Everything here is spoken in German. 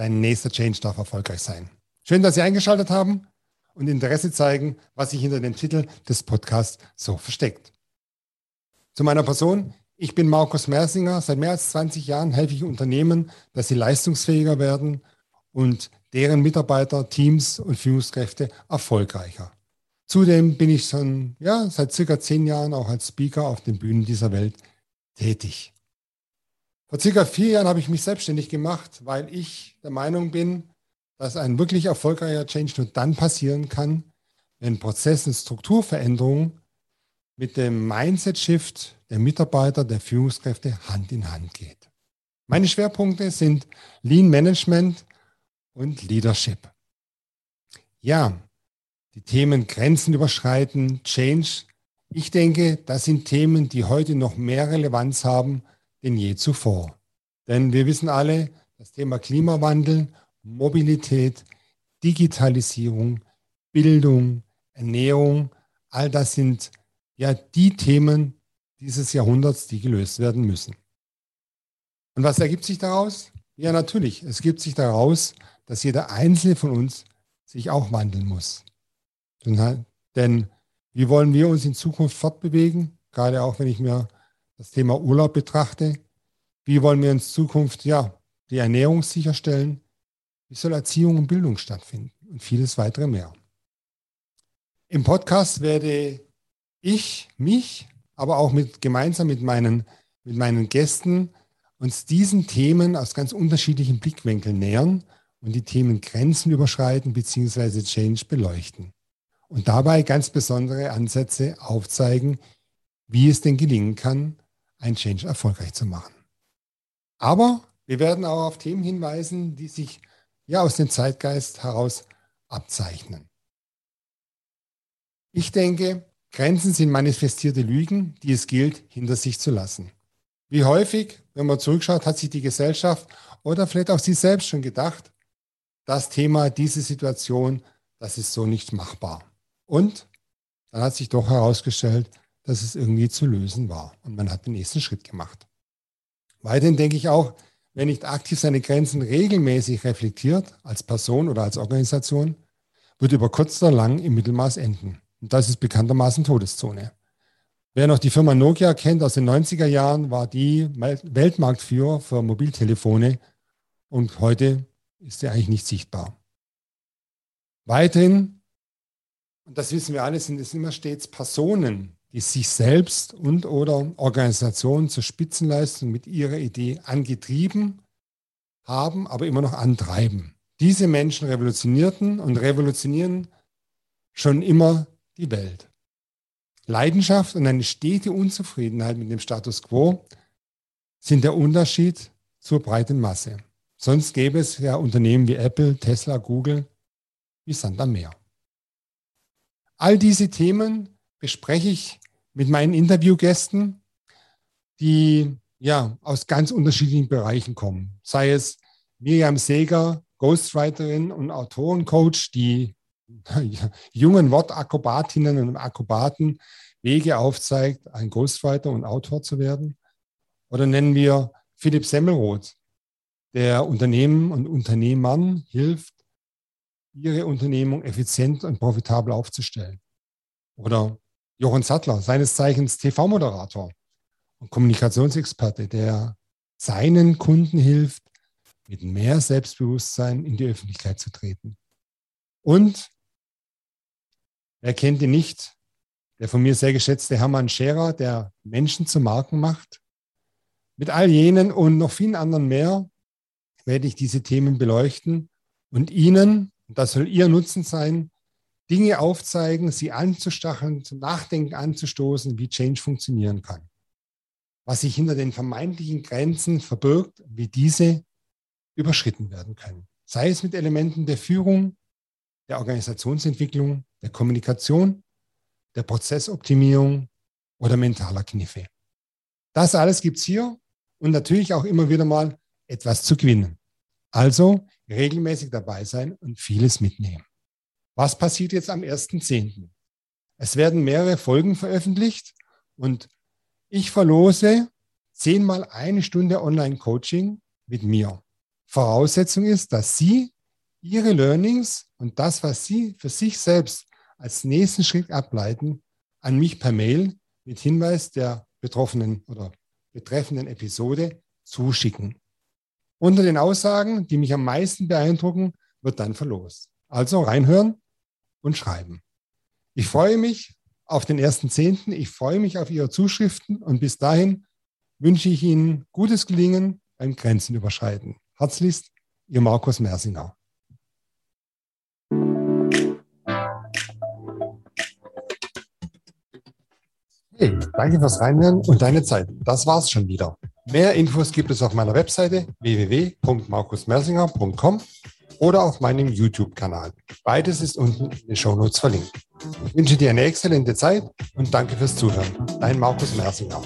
Dein nächster Change darf erfolgreich sein. Schön, dass Sie eingeschaltet haben und Interesse zeigen, was sich hinter dem Titel des Podcasts so versteckt. Zu meiner Person. Ich bin Markus Mersinger. Seit mehr als 20 Jahren helfe ich Unternehmen, dass sie leistungsfähiger werden und deren Mitarbeiter, Teams und Führungskräfte erfolgreicher. Zudem bin ich schon ja, seit circa zehn Jahren auch als Speaker auf den Bühnen dieser Welt tätig. Vor circa vier Jahren habe ich mich selbstständig gemacht, weil ich der Meinung bin, dass ein wirklich erfolgreicher Change nur dann passieren kann, wenn Prozess- und Strukturveränderungen mit dem Mindset-Shift der Mitarbeiter, der Führungskräfte Hand in Hand geht. Meine Schwerpunkte sind Lean Management und Leadership. Ja, die Themen Grenzen überschreiten, Change. Ich denke, das sind Themen, die heute noch mehr Relevanz haben denn je zuvor. Denn wir wissen alle, das Thema Klimawandel, Mobilität, Digitalisierung, Bildung, Ernährung, all das sind ja die Themen dieses Jahrhunderts, die gelöst werden müssen. Und was ergibt sich daraus? Ja, natürlich. Es gibt sich daraus, dass jeder Einzelne von uns sich auch wandeln muss. Denn wie wollen wir uns in Zukunft fortbewegen? Gerade auch wenn ich mir das Thema Urlaub betrachte. Wie wollen wir in Zukunft ja, die Ernährung sicherstellen? Wie soll Erziehung und Bildung stattfinden? Und vieles weitere mehr. Im Podcast werde ich mich, aber auch mit, gemeinsam mit meinen, mit meinen Gästen uns diesen Themen aus ganz unterschiedlichen Blickwinkeln nähern und die Themen Grenzen überschreiten bzw. Change beleuchten. Und dabei ganz besondere Ansätze aufzeigen, wie es denn gelingen kann, ein Change erfolgreich zu machen. Aber wir werden auch auf Themen hinweisen, die sich ja aus dem Zeitgeist heraus abzeichnen. Ich denke, Grenzen sind manifestierte Lügen, die es gilt, hinter sich zu lassen. Wie häufig, wenn man zurückschaut, hat sich die Gesellschaft oder vielleicht auch Sie selbst schon gedacht, das Thema, diese Situation, das ist so nicht machbar. Und dann hat sich doch herausgestellt, dass es irgendwie zu lösen war. Und man hat den nächsten Schritt gemacht. Weiterhin denke ich auch, wer nicht aktiv seine Grenzen regelmäßig reflektiert, als Person oder als Organisation, wird über kurz oder lang im Mittelmaß enden. Und das ist bekanntermaßen Todeszone. Wer noch die Firma Nokia kennt aus den 90er Jahren, war die Weltmarktführer für Mobiltelefone und heute ist sie eigentlich nicht sichtbar. Weiterhin, und das wissen wir alle, sind es immer stets Personen, die sich selbst und oder Organisationen zur Spitzenleistung mit ihrer Idee angetrieben haben, aber immer noch antreiben. Diese Menschen revolutionierten und revolutionieren schon immer die Welt. Leidenschaft und eine stete Unzufriedenheit mit dem Status quo sind der Unterschied zur breiten Masse. Sonst gäbe es ja Unternehmen wie Apple, Tesla, Google wie Sand am Meer. All diese Themen bespreche ich mit meinen Interviewgästen, die ja aus ganz unterschiedlichen Bereichen kommen. Sei es Miriam Seger, Ghostwriterin und Autorencoach, die jungen Wortakrobatinnen und Akrobaten Wege aufzeigt, ein Ghostwriter und Autor zu werden. Oder nennen wir Philipp Semmelroth, der Unternehmen und Unternehmern hilft, ihre Unternehmung effizient und profitabel aufzustellen. Oder Jochen Sattler, seines Zeichens TV-Moderator und Kommunikationsexperte, der seinen Kunden hilft, mit mehr Selbstbewusstsein in die Öffentlichkeit zu treten. Und wer kennt ihn nicht? Der von mir sehr geschätzte Hermann Scherer, der Menschen zu Marken macht. Mit all jenen und noch vielen anderen mehr werde ich diese Themen beleuchten und Ihnen, und das soll Ihr Nutzen sein, Dinge aufzeigen, sie anzustacheln, zum Nachdenken anzustoßen, wie Change funktionieren kann. Was sich hinter den vermeintlichen Grenzen verbirgt, wie diese überschritten werden können. Sei es mit Elementen der Führung, der Organisationsentwicklung, der Kommunikation, der Prozessoptimierung oder mentaler Kniffe. Das alles gibt es hier und natürlich auch immer wieder mal etwas zu gewinnen. Also regelmäßig dabei sein und vieles mitnehmen. Was passiert jetzt am 1.10.? Es werden mehrere Folgen veröffentlicht und ich verlose zehnmal eine Stunde Online-Coaching mit mir. Voraussetzung ist, dass Sie Ihre Learnings und das, was Sie für sich selbst als nächsten Schritt ableiten, an mich per Mail mit Hinweis der betroffenen oder betreffenden Episode zuschicken. Unter den Aussagen, die mich am meisten beeindrucken, wird dann verlost. Also reinhören und schreiben. Ich freue mich auf den ersten Zehnten. Ich freue mich auf Ihre Zuschriften und bis dahin wünsche ich Ihnen gutes Gelingen beim Grenzen überschreiten. Herzlichst, Ihr Markus Mersinger. Hey, danke fürs Reinhören und deine Zeit. Das war's schon wieder. Mehr Infos gibt es auf meiner Webseite www.markusmersinger.com oder auf meinem YouTube-Kanal. Beides ist unten in den Shownotes verlinkt. Ich wünsche dir eine exzellente Zeit und danke fürs Zuhören. Dein Markus Mersinger.